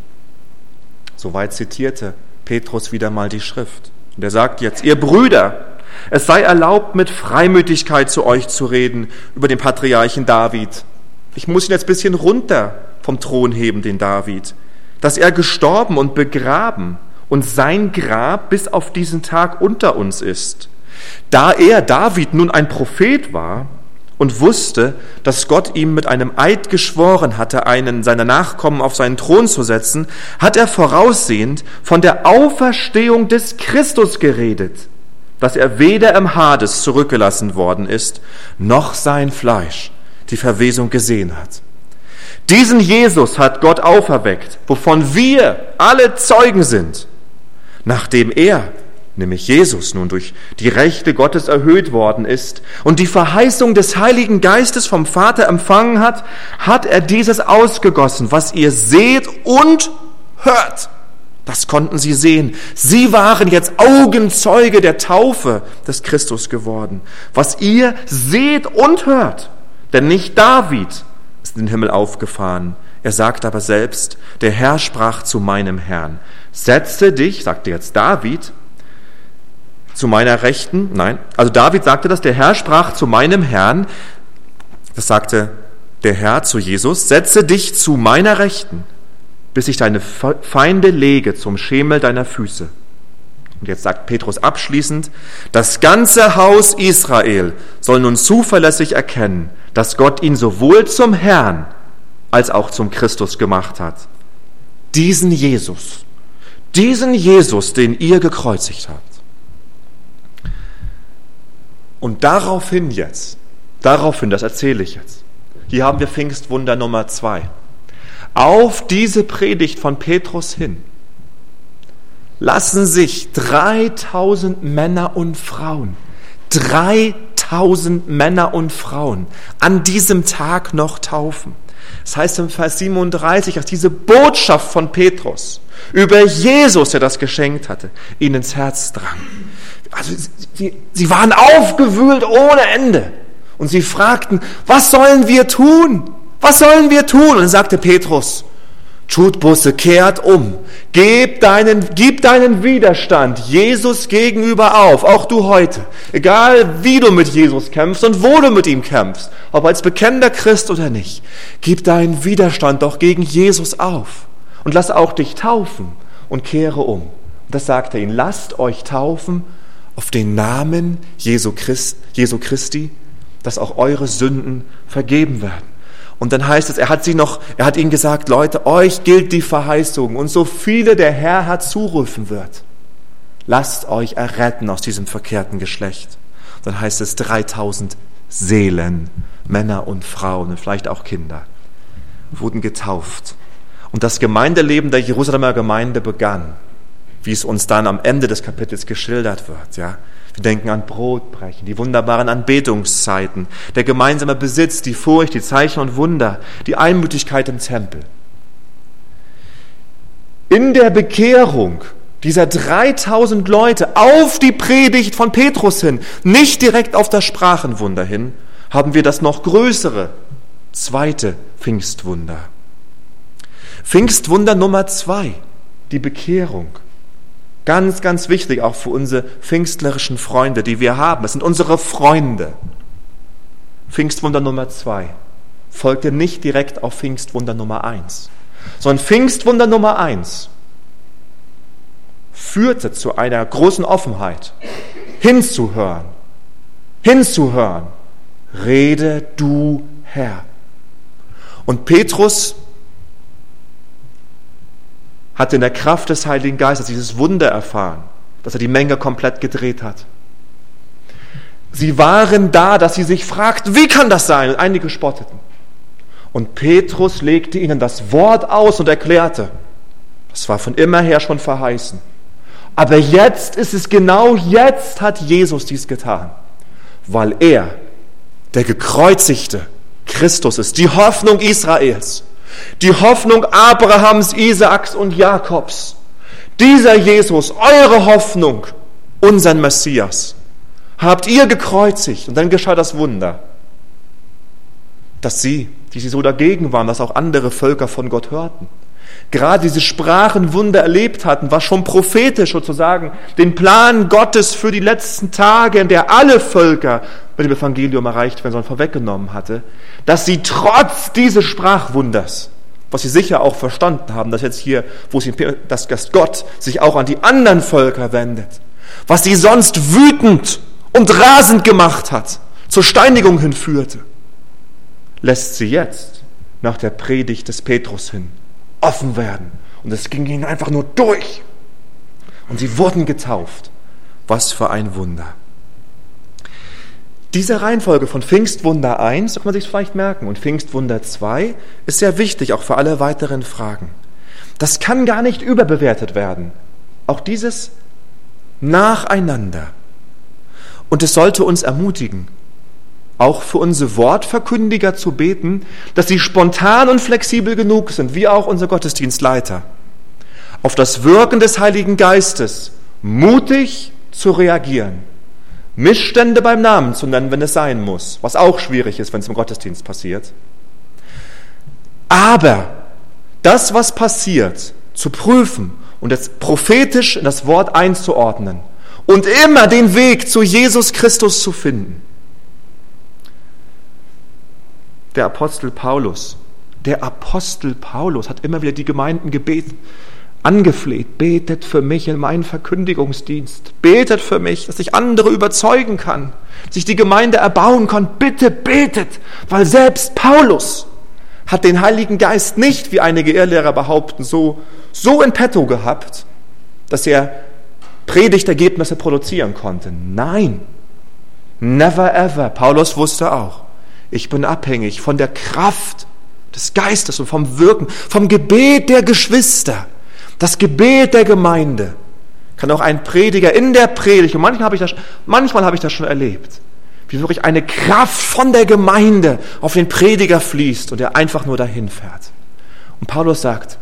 Soweit zitierte Petrus wieder mal die Schrift. Und er sagt jetzt, ihr Brüder, es sei erlaubt, mit Freimütigkeit zu euch zu reden über den Patriarchen David ich muss ihn jetzt ein bisschen runter vom Thron heben, den David, dass er gestorben und begraben und sein Grab bis auf diesen Tag unter uns ist. Da er, David, nun ein Prophet war und wusste, dass Gott ihm mit einem Eid geschworen hatte, einen seiner Nachkommen auf seinen Thron zu setzen, hat er voraussehend von der Auferstehung des Christus geredet, dass er weder im Hades zurückgelassen worden ist, noch sein Fleisch die Verwesung gesehen hat. Diesen Jesus hat Gott auferweckt, wovon wir alle Zeugen sind, nachdem er, nämlich Jesus, nun durch die Rechte Gottes erhöht worden ist und die Verheißung des Heiligen Geistes vom Vater empfangen hat, hat er dieses ausgegossen, was ihr seht und hört. Das konnten sie sehen. Sie waren jetzt Augenzeuge der Taufe des Christus geworden. Was ihr seht und hört. Denn nicht David ist in den Himmel aufgefahren. Er sagt aber selbst, der Herr sprach zu meinem Herrn, setze dich, sagte jetzt David, zu meiner Rechten. Nein, also David sagte das, der Herr sprach zu meinem Herrn, das sagte der Herr zu Jesus, setze dich zu meiner Rechten, bis ich deine Feinde lege zum Schemel deiner Füße. Und jetzt sagt Petrus abschließend, das ganze Haus Israel soll nun zuverlässig erkennen, dass Gott ihn sowohl zum Herrn als auch zum Christus gemacht hat. Diesen Jesus, diesen Jesus, den ihr gekreuzigt habt. Und daraufhin jetzt, daraufhin, das erzähle ich jetzt, hier haben wir Pfingstwunder Nummer zwei. Auf diese Predigt von Petrus hin lassen sich 3000 Männer und Frauen, 3000 Männer und Frauen an diesem Tag noch taufen. Das heißt im Vers 37, dass diese Botschaft von Petrus über Jesus, der das geschenkt hatte, ihnen ins Herz drang. Also sie, sie waren aufgewühlt ohne Ende. Und sie fragten, was sollen wir tun? Was sollen wir tun? Und dann sagte Petrus, tut Busse, kehrt um, gib deinen, gib deinen Widerstand Jesus gegenüber auf, auch du heute. Egal wie du mit Jesus kämpfst und wo du mit ihm kämpfst, ob als bekennender Christ oder nicht, gib deinen Widerstand doch gegen Jesus auf und lass auch dich taufen und kehre um. Und das sagt er ihnen, lasst euch taufen auf den Namen Jesu, Christ, Jesu Christi, dass auch eure Sünden vergeben werden. Und dann heißt es, er hat sie noch, er hat ihnen gesagt, Leute, euch gilt die Verheißung und so viele der Herr hat zurufen wird. Lasst euch erretten aus diesem verkehrten Geschlecht. Dann heißt es 3000 Seelen, Männer und Frauen und vielleicht auch Kinder, wurden getauft. Und das Gemeindeleben der Jerusalemer Gemeinde begann, wie es uns dann am Ende des Kapitels geschildert wird, ja. Wir denken an Brotbrechen, die wunderbaren Anbetungszeiten, der gemeinsame Besitz, die Furcht, die Zeichen und Wunder, die Einmütigkeit im Tempel. In der Bekehrung dieser 3000 Leute auf die Predigt von Petrus hin, nicht direkt auf das Sprachenwunder hin, haben wir das noch größere zweite Pfingstwunder. Pfingstwunder Nummer zwei, die Bekehrung. Ganz, ganz wichtig auch für unsere pfingstlerischen Freunde, die wir haben. Es sind unsere Freunde. Pfingstwunder Nummer zwei folgte nicht direkt auf Pfingstwunder Nummer eins, sondern Pfingstwunder Nummer eins führte zu einer großen Offenheit, hinzuhören, hinzuhören. Rede du Herr. Und Petrus hat in der Kraft des Heiligen Geistes dieses Wunder erfahren, dass er die Menge komplett gedreht hat. Sie waren da, dass sie sich fragten, wie kann das sein? Und einige spotteten. Und Petrus legte ihnen das Wort aus und erklärte, das war von immer her schon verheißen. Aber jetzt ist es genau jetzt hat Jesus dies getan, weil er, der gekreuzigte Christus ist, die Hoffnung Israels, die Hoffnung Abrahams, Isaaks und Jakobs. Dieser Jesus, eure Hoffnung, unseren Messias, habt ihr gekreuzigt. Und dann geschah das Wunder, dass sie, die sie so dagegen waren, dass auch andere Völker von Gott hörten, gerade diese Sprachenwunder erlebt hatten, was schon prophetisch sozusagen den Plan Gottes für die letzten Tage, in der alle Völker mit dem Evangelium erreicht werden sollen, vorweggenommen hatte, dass sie trotz dieses Sprachwunders, was sie sicher auch verstanden haben, dass jetzt hier, wo sie, dass Gott sich auch an die anderen Völker wendet, was sie sonst wütend und rasend gemacht hat, zur Steinigung hinführte, lässt sie jetzt nach der Predigt des Petrus hin offen werden. Und es ging ihnen einfach nur durch. Und sie wurden getauft. Was für ein Wunder. Diese Reihenfolge von Pfingstwunder 1, kann man sich vielleicht merken, und Pfingstwunder 2 ist sehr wichtig, auch für alle weiteren Fragen. Das kann gar nicht überbewertet werden. Auch dieses Nacheinander. Und es sollte uns ermutigen, auch für unsere Wortverkündiger zu beten, dass sie spontan und flexibel genug sind, wie auch unser Gottesdienstleiter, auf das Wirken des Heiligen Geistes mutig zu reagieren, Missstände beim Namen zu nennen, wenn es sein muss, was auch schwierig ist, wenn es im Gottesdienst passiert. Aber das, was passiert, zu prüfen und es prophetisch in das Wort einzuordnen und immer den Weg zu Jesus Christus zu finden der Apostel Paulus. Der Apostel Paulus hat immer wieder die Gemeinden gebeten, angefleht, betet für mich in meinen Verkündigungsdienst, betet für mich, dass ich andere überzeugen kann, dass ich die Gemeinde erbauen kann, bitte betet, weil selbst Paulus hat den Heiligen Geist nicht, wie einige Irrlehrer behaupten, so, so in petto gehabt, dass er Predigtergebnisse produzieren konnte. Nein, Never ever. Paulus wusste auch, ich bin abhängig von der Kraft des Geistes und vom Wirken, vom Gebet der Geschwister, das Gebet der Gemeinde. Kann auch ein Prediger in der Predigt, und manchmal habe ich das, manchmal habe ich das schon erlebt, wie wirklich eine Kraft von der Gemeinde auf den Prediger fließt und er einfach nur dahin fährt. Und Paulus sagt,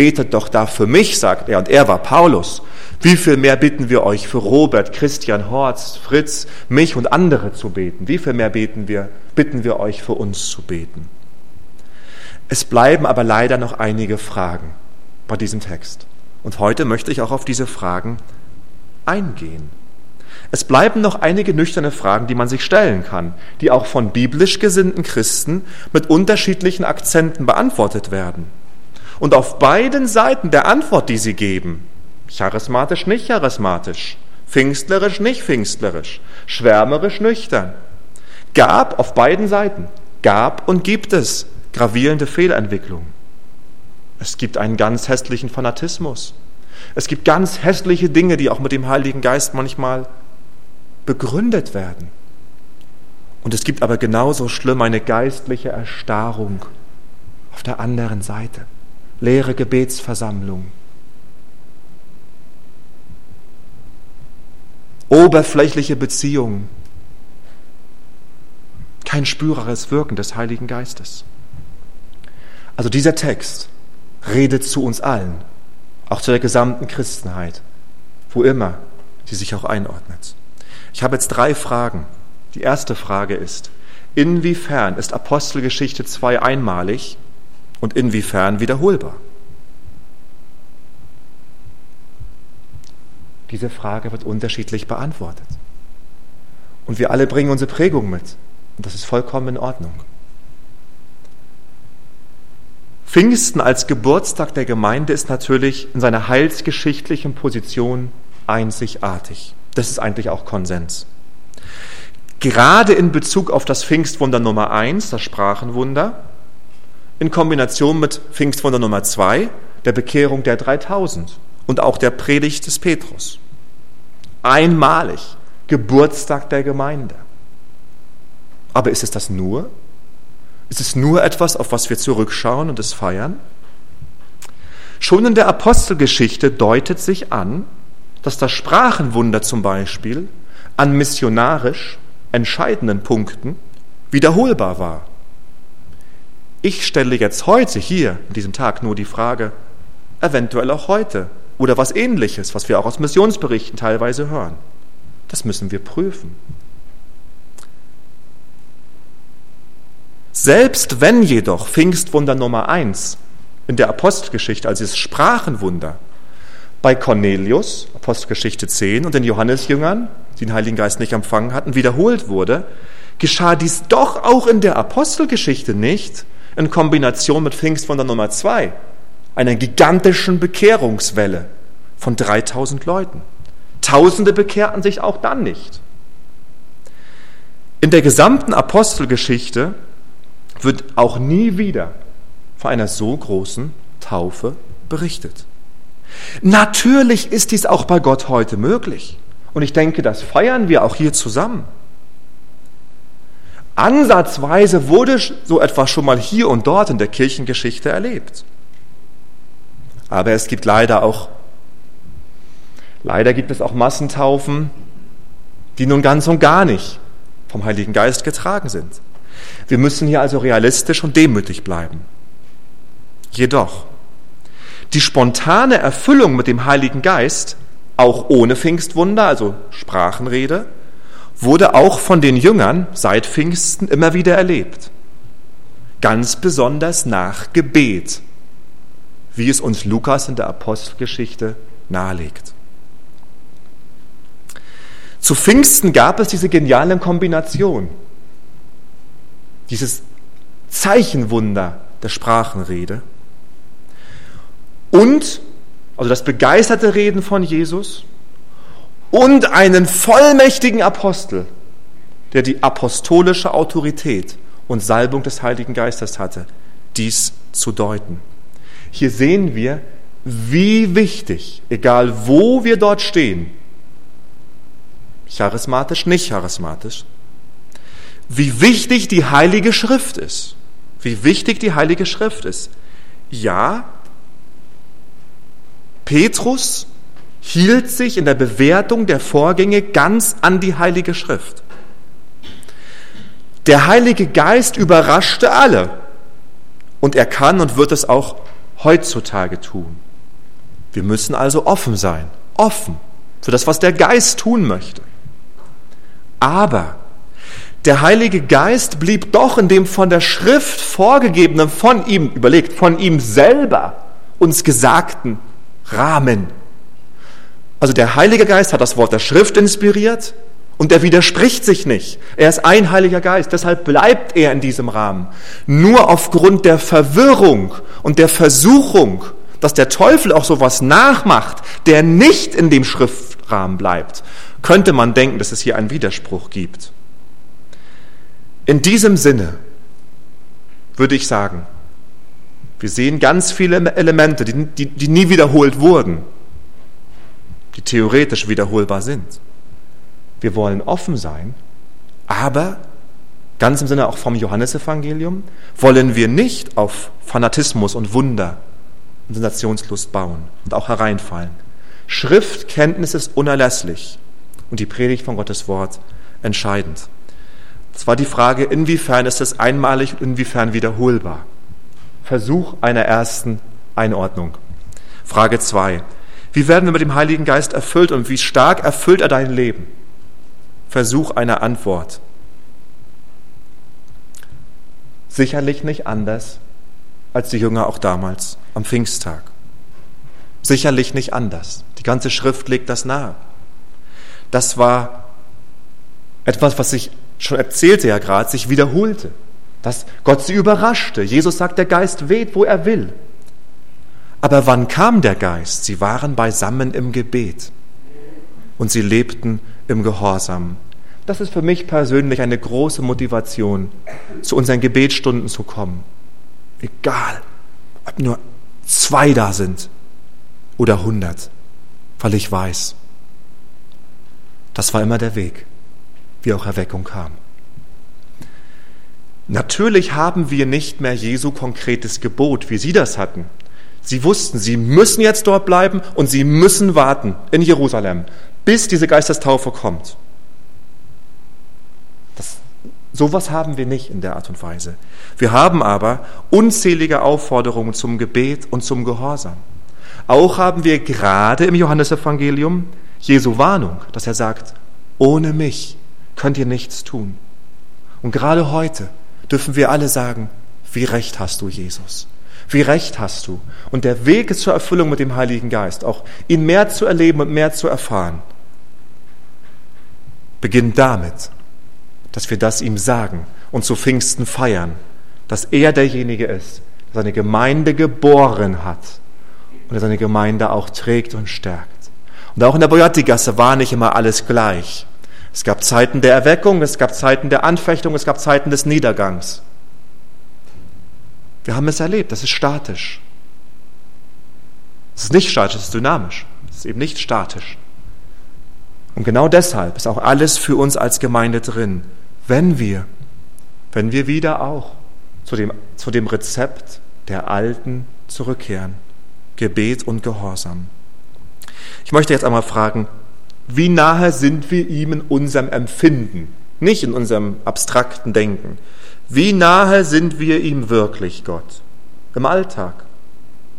betet doch da für mich, sagt er, und er war Paulus. Wie viel mehr bitten wir euch für Robert, Christian, Horst, Fritz, mich und andere zu beten? Wie viel mehr beten wir, bitten wir euch für uns zu beten? Es bleiben aber leider noch einige Fragen bei diesem Text. Und heute möchte ich auch auf diese Fragen eingehen. Es bleiben noch einige nüchterne Fragen, die man sich stellen kann, die auch von biblisch gesinnten Christen mit unterschiedlichen Akzenten beantwortet werden. Und auf beiden Seiten der Antwort, die sie geben, charismatisch, nicht charismatisch, pfingstlerisch, nicht pfingstlerisch, schwärmerisch, nüchtern, gab auf beiden Seiten, gab und gibt es gravierende Fehlentwicklungen. Es gibt einen ganz hässlichen Fanatismus. Es gibt ganz hässliche Dinge, die auch mit dem Heiligen Geist manchmal begründet werden. Und es gibt aber genauso schlimm eine geistliche Erstarrung auf der anderen Seite. Leere Gebetsversammlungen. Oberflächliche Beziehungen. Kein spürbares Wirken des Heiligen Geistes. Also dieser Text redet zu uns allen, auch zu der gesamten Christenheit, wo immer sie sich auch einordnet. Ich habe jetzt drei Fragen. Die erste Frage ist, inwiefern ist Apostelgeschichte 2 einmalig und inwiefern wiederholbar? Diese Frage wird unterschiedlich beantwortet. Und wir alle bringen unsere Prägung mit. Und das ist vollkommen in Ordnung. Pfingsten als Geburtstag der Gemeinde ist natürlich in seiner heilsgeschichtlichen Position einzigartig. Das ist eigentlich auch Konsens. Gerade in Bezug auf das Pfingstwunder Nummer eins, das Sprachenwunder, in Kombination mit Pfingstwunder Nummer zwei, der Bekehrung der 3000 und auch der Predigt des Petrus. Einmalig, Geburtstag der Gemeinde. Aber ist es das nur? Ist es nur etwas, auf was wir zurückschauen und es feiern? Schon in der Apostelgeschichte deutet sich an, dass das Sprachenwunder zum Beispiel an missionarisch entscheidenden Punkten wiederholbar war. Ich stelle jetzt heute hier, an diesem Tag, nur die Frage, eventuell auch heute oder was ähnliches, was wir auch aus Missionsberichten teilweise hören. Das müssen wir prüfen. Selbst wenn jedoch Pfingstwunder Nummer eins in der Apostelgeschichte, also das Sprachenwunder, bei Cornelius, Apostelgeschichte 10, und den Johannesjüngern, die den Heiligen Geist nicht empfangen hatten, wiederholt wurde, geschah dies doch auch in der Apostelgeschichte nicht in Kombination mit Pfingstwunder Nummer 2, einer gigantischen Bekehrungswelle von 3000 Leuten. Tausende bekehrten sich auch dann nicht. In der gesamten Apostelgeschichte wird auch nie wieder von einer so großen Taufe berichtet. Natürlich ist dies auch bei Gott heute möglich. Und ich denke, das feiern wir auch hier zusammen. Ansatzweise wurde so etwas schon mal hier und dort in der Kirchengeschichte erlebt. Aber es gibt leider auch, leider gibt es auch Massentaufen, die nun ganz und gar nicht vom Heiligen Geist getragen sind. Wir müssen hier also realistisch und demütig bleiben. Jedoch, die spontane Erfüllung mit dem Heiligen Geist, auch ohne Pfingstwunder, also Sprachenrede, wurde auch von den Jüngern seit Pfingsten immer wieder erlebt. Ganz besonders nach Gebet, wie es uns Lukas in der Apostelgeschichte nahelegt. Zu Pfingsten gab es diese geniale Kombination, dieses Zeichenwunder der Sprachenrede und, also das begeisterte Reden von Jesus und einen vollmächtigen Apostel, der die apostolische Autorität und Salbung des Heiligen Geistes hatte, dies zu deuten. Hier sehen wir, wie wichtig, egal wo wir dort stehen, charismatisch, nicht charismatisch, wie wichtig die Heilige Schrift ist. Wie wichtig die Heilige Schrift ist. Ja, Petrus hielt sich in der Bewertung der Vorgänge ganz an die Heilige Schrift. Der Heilige Geist überraschte alle und er kann und wird es auch heutzutage tun. Wir müssen also offen sein, offen für das, was der Geist tun möchte. Aber der Heilige Geist blieb doch in dem von der Schrift vorgegebenen, von ihm, überlegt, von ihm selber uns gesagten Rahmen. Also der Heilige Geist hat das Wort der Schrift inspiriert und er widerspricht sich nicht. Er ist ein Heiliger Geist, deshalb bleibt er in diesem Rahmen. Nur aufgrund der Verwirrung und der Versuchung, dass der Teufel auch sowas nachmacht, der nicht in dem Schriftrahmen bleibt, könnte man denken, dass es hier einen Widerspruch gibt. In diesem Sinne würde ich sagen, wir sehen ganz viele Elemente, die, die, die nie wiederholt wurden, die theoretisch wiederholbar sind. Wir wollen offen sein, aber ganz im Sinne auch vom Johannesevangelium wollen wir nicht auf Fanatismus und Wunder und Sensationslust bauen und auch hereinfallen. Schriftkenntnis ist unerlässlich und die Predigt von Gottes Wort entscheidend. Es war die Frage, inwiefern ist es einmalig und inwiefern wiederholbar. Versuch einer ersten Einordnung. Frage 2. Wie werden wir mit dem Heiligen Geist erfüllt und wie stark erfüllt er dein Leben? Versuch einer Antwort. Sicherlich nicht anders als die Jünger auch damals am Pfingsttag. Sicherlich nicht anders. Die ganze Schrift legt das nahe. Das war etwas, was sich schon erzählte ja gerade, sich wiederholte. Dass Gott sie überraschte. Jesus sagt, der Geist weht, wo er will. Aber wann kam der Geist? Sie waren beisammen im Gebet und sie lebten im Gehorsam. Das ist für mich persönlich eine große Motivation, zu unseren Gebetsstunden zu kommen. Egal, ob nur zwei da sind oder hundert, weil ich weiß, das war immer der Weg wie auch Erweckung kam. Natürlich haben wir nicht mehr Jesu konkretes Gebot, wie Sie das hatten. Sie wussten, Sie müssen jetzt dort bleiben und Sie müssen warten in Jerusalem, bis diese Geistestaufe kommt. Das, sowas haben wir nicht in der Art und Weise. Wir haben aber unzählige Aufforderungen zum Gebet und zum Gehorsam. Auch haben wir gerade im Johannesevangelium Jesu Warnung, dass er sagt, ohne mich könnt ihr nichts tun. Und gerade heute dürfen wir alle sagen, wie recht hast du, Jesus? Wie recht hast du? Und der Weg zur Erfüllung mit dem Heiligen Geist, auch ihn mehr zu erleben und mehr zu erfahren, beginnt damit, dass wir das ihm sagen und zu Pfingsten feiern, dass er derjenige ist, der seine Gemeinde geboren hat und der seine Gemeinde auch trägt und stärkt. Und auch in der Boyatigasse war nicht immer alles gleich. Es gab Zeiten der Erweckung, es gab Zeiten der Anfechtung, es gab Zeiten des Niedergangs. Wir haben es erlebt, das ist statisch. Es ist nicht statisch, es ist dynamisch. Es ist eben nicht statisch. Und genau deshalb ist auch alles für uns als Gemeinde drin, wenn wir, wenn wir wieder auch zu dem, zu dem Rezept der Alten zurückkehren. Gebet und Gehorsam. Ich möchte jetzt einmal fragen, wie nahe sind wir ihm in unserem Empfinden, nicht in unserem abstrakten Denken. Wie nahe sind wir ihm wirklich, Gott? Im Alltag,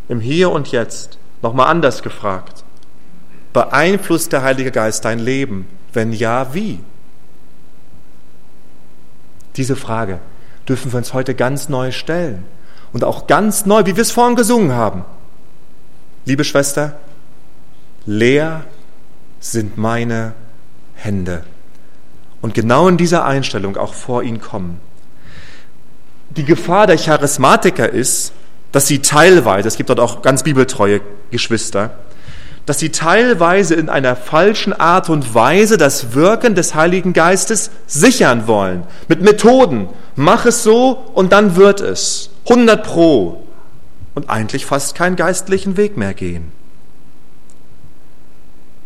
im Hier und Jetzt. Nochmal anders gefragt. Beeinflusst der Heilige Geist dein Leben? Wenn ja, wie? Diese Frage dürfen wir uns heute ganz neu stellen. Und auch ganz neu, wie wir es vorhin gesungen haben. Liebe Schwester, leer sind meine Hände. Und genau in dieser Einstellung auch vor ihn kommen. Die Gefahr der Charismatiker ist, dass sie teilweise, es gibt dort auch ganz bibeltreue Geschwister, dass sie teilweise in einer falschen Art und Weise das Wirken des Heiligen Geistes sichern wollen. Mit Methoden. Mach es so und dann wird es. 100 pro. Und eigentlich fast keinen geistlichen Weg mehr gehen.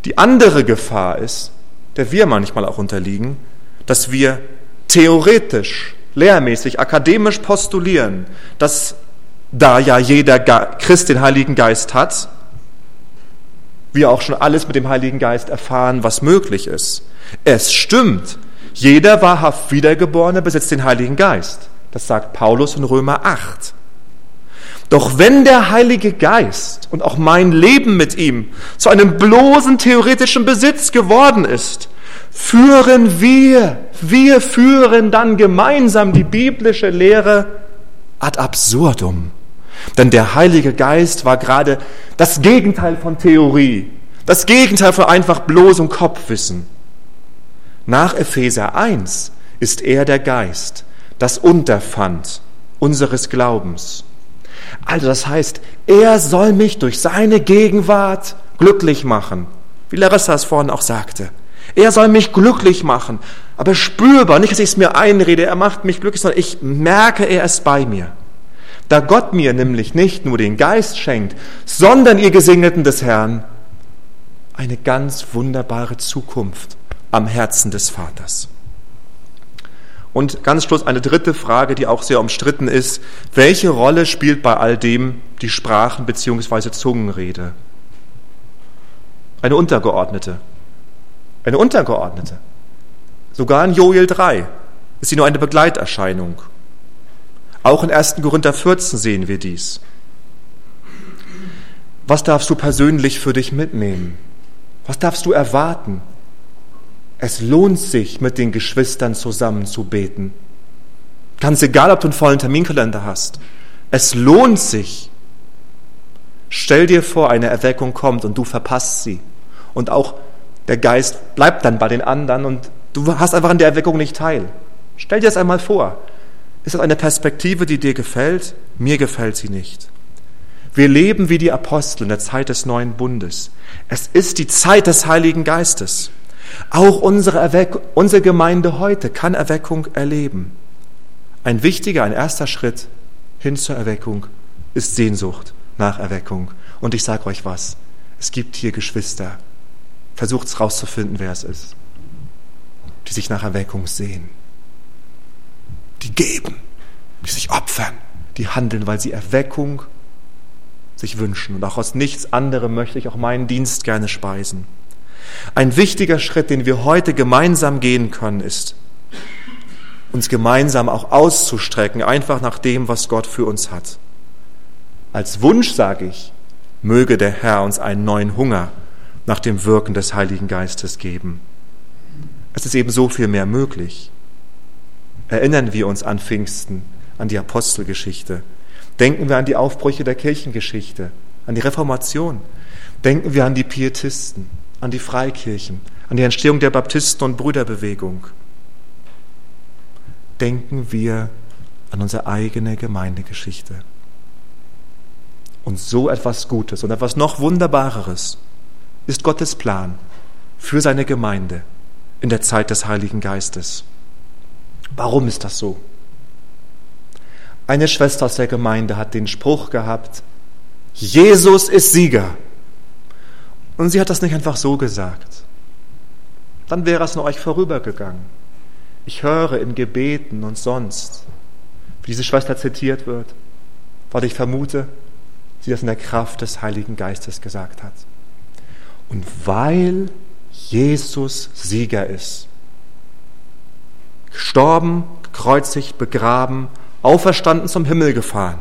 Die andere Gefahr ist, der wir manchmal auch unterliegen, dass wir theoretisch, lehrmäßig, akademisch postulieren, dass da ja jeder Christ den Heiligen Geist hat, wir auch schon alles mit dem Heiligen Geist erfahren, was möglich ist. Es stimmt, jeder wahrhaft Wiedergeborene besitzt den Heiligen Geist. Das sagt Paulus in Römer 8. Doch wenn der Heilige Geist und auch mein Leben mit ihm zu einem bloßen theoretischen Besitz geworden ist, führen wir, wir führen dann gemeinsam die biblische Lehre ad absurdum. Denn der Heilige Geist war gerade das Gegenteil von Theorie, das Gegenteil von einfach bloßem Kopfwissen. Nach Epheser 1 ist er der Geist, das Unterpfand unseres Glaubens. Also das heißt, er soll mich durch seine Gegenwart glücklich machen, wie Larissa es vorhin auch sagte. Er soll mich glücklich machen, aber spürbar, nicht, dass ich es mir einrede, er macht mich glücklich, sondern ich merke, er ist bei mir. Da Gott mir nämlich nicht nur den Geist schenkt, sondern ihr Gesegneten des Herrn eine ganz wunderbare Zukunft am Herzen des Vaters. Und ganz Schluss eine dritte Frage, die auch sehr umstritten ist. Welche Rolle spielt bei all dem die Sprachen bzw. Zungenrede? Eine untergeordnete. Eine untergeordnete. Sogar in Joel 3 ist sie nur eine Begleiterscheinung. Auch in 1. Korinther 14 sehen wir dies. Was darfst du persönlich für dich mitnehmen? Was darfst du erwarten? Es lohnt sich, mit den Geschwistern zusammen zu beten. Ganz egal, ob du einen vollen Terminkalender hast. Es lohnt sich. Stell dir vor, eine Erweckung kommt und du verpasst sie. Und auch der Geist bleibt dann bei den anderen und du hast einfach an der Erweckung nicht teil. Stell dir das einmal vor. Ist das eine Perspektive, die dir gefällt? Mir gefällt sie nicht. Wir leben wie die Apostel in der Zeit des neuen Bundes. Es ist die Zeit des Heiligen Geistes. Auch unsere, Erweck unsere Gemeinde heute kann Erweckung erleben. Ein wichtiger, ein erster Schritt hin zur Erweckung ist Sehnsucht nach Erweckung. Und ich sage euch was, es gibt hier Geschwister. Versucht es rauszufinden, wer es ist, die sich nach Erweckung sehen die geben, die sich opfern, die handeln, weil sie Erweckung sich wünschen. Und auch aus nichts anderem möchte ich auch meinen Dienst gerne speisen. Ein wichtiger Schritt, den wir heute gemeinsam gehen können, ist, uns gemeinsam auch auszustrecken, einfach nach dem, was Gott für uns hat. Als Wunsch sage ich, möge der Herr uns einen neuen Hunger nach dem Wirken des Heiligen Geistes geben. Es ist eben so viel mehr möglich erinnern wir uns an Pfingsten, an die Apostelgeschichte. Denken wir an die Aufbrüche der Kirchengeschichte, an die Reformation. Denken wir an die Pietisten, an die Freikirchen, an die Entstehung der Baptisten- und Brüderbewegung. Denken wir an unsere eigene Gemeindegeschichte. Und so etwas Gutes und etwas noch Wunderbareres ist Gottes Plan für seine Gemeinde in der Zeit des Heiligen Geistes. Warum ist das so? Eine Schwester aus der Gemeinde hat den Spruch gehabt, Jesus ist Sieger. Und sie hat das nicht einfach so gesagt. Dann wäre es an euch vorübergegangen. Ich höre in Gebeten und sonst, wie diese Schwester zitiert wird, weil ich vermute, sie das in der Kraft des Heiligen Geistes gesagt hat. Und weil Jesus Sieger ist, gestorben, gekreuzigt, begraben, auferstanden zum Himmel gefahren.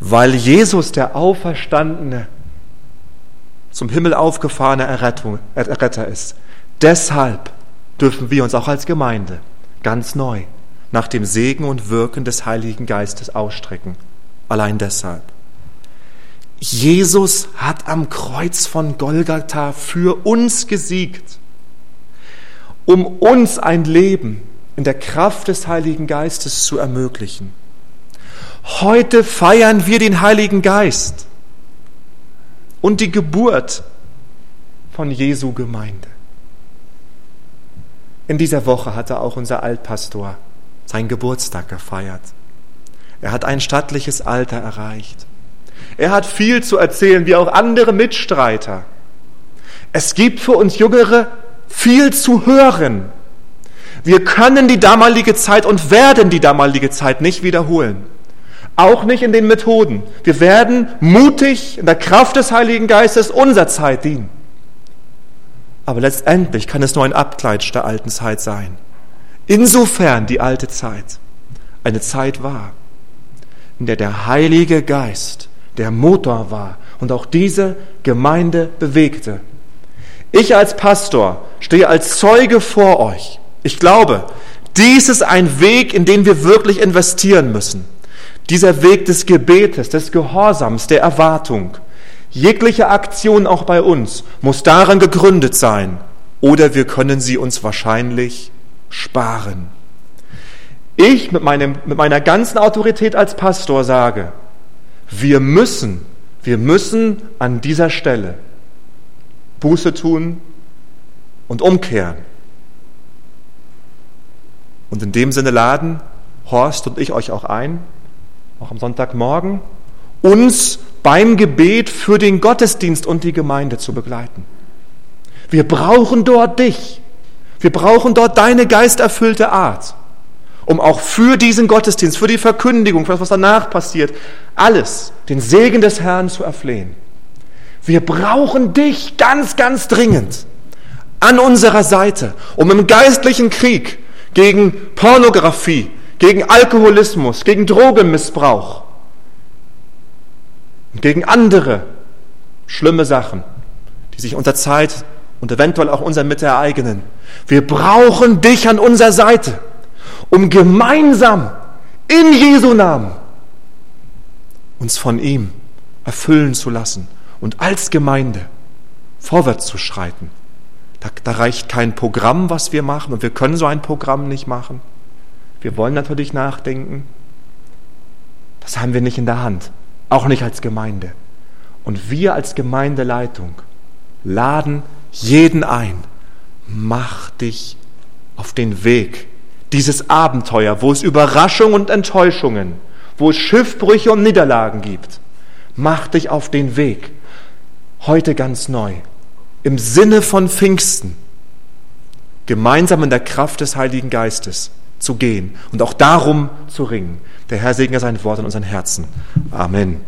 Weil Jesus, der Auferstandene, zum Himmel aufgefahrene Errettung, Erretter ist. Deshalb dürfen wir uns auch als Gemeinde ganz neu nach dem Segen und Wirken des Heiligen Geistes ausstrecken. Allein deshalb. Jesus hat am Kreuz von Golgatha für uns gesiegt, um uns ein Leben in der Kraft des Heiligen Geistes zu ermöglichen. Heute feiern wir den Heiligen Geist und die Geburt von Jesu Gemeinde. In dieser Woche hatte auch unser Altpastor seinen Geburtstag gefeiert. Er hat ein stattliches Alter erreicht. Er hat viel zu erzählen, wie auch andere Mitstreiter. Es gibt für uns Jüngere viel zu hören. Wir können die damalige Zeit und werden die damalige Zeit nicht wiederholen. Auch nicht in den Methoden. Wir werden mutig in der Kraft des Heiligen Geistes unserer Zeit dienen. Aber letztendlich kann es nur ein Abkleidsch der alten Zeit sein. Insofern die alte Zeit eine Zeit war, in der der Heilige Geist der Motor war und auch diese Gemeinde bewegte. Ich als Pastor stehe als Zeuge vor euch. Ich glaube, dies ist ein Weg, in den wir wirklich investieren müssen. Dieser Weg des Gebetes, des Gehorsams, der Erwartung. Jegliche Aktion auch bei uns muss daran gegründet sein, oder wir können sie uns wahrscheinlich sparen. Ich mit, meinem, mit meiner ganzen Autorität als Pastor sage, wir müssen, wir müssen an dieser Stelle Buße tun und umkehren. Und in dem Sinne laden Horst und ich euch auch ein, auch am Sonntagmorgen, uns beim Gebet für den Gottesdienst und die Gemeinde zu begleiten. Wir brauchen dort dich. Wir brauchen dort deine geisterfüllte Art, um auch für diesen Gottesdienst, für die Verkündigung, für das, was danach passiert, alles, den Segen des Herrn zu erflehen. Wir brauchen dich ganz, ganz dringend an unserer Seite, um im geistlichen Krieg gegen Pornografie, gegen Alkoholismus, gegen Drogenmissbrauch und gegen andere schlimme Sachen, die sich unter Zeit und eventuell auch unser Mitte ereignen. Wir brauchen dich an unserer Seite, um gemeinsam in Jesu Namen uns von ihm erfüllen zu lassen und als Gemeinde vorwärts zu schreiten. Da, da, reicht kein Programm, was wir machen, und wir können so ein Programm nicht machen. Wir wollen natürlich nachdenken. Das haben wir nicht in der Hand, auch nicht als Gemeinde. Und wir als Gemeindeleitung laden jeden ein, mach dich auf den Weg, dieses Abenteuer, wo es Überraschungen und Enttäuschungen, wo es Schiffbrüche und Niederlagen gibt. Mach dich auf den Weg, heute ganz neu, im Sinne von Pfingsten, gemeinsam in der Kraft des Heiligen Geistes zu gehen und auch darum zu ringen. Der Herr segne sein Wort in unseren Herzen. Amen.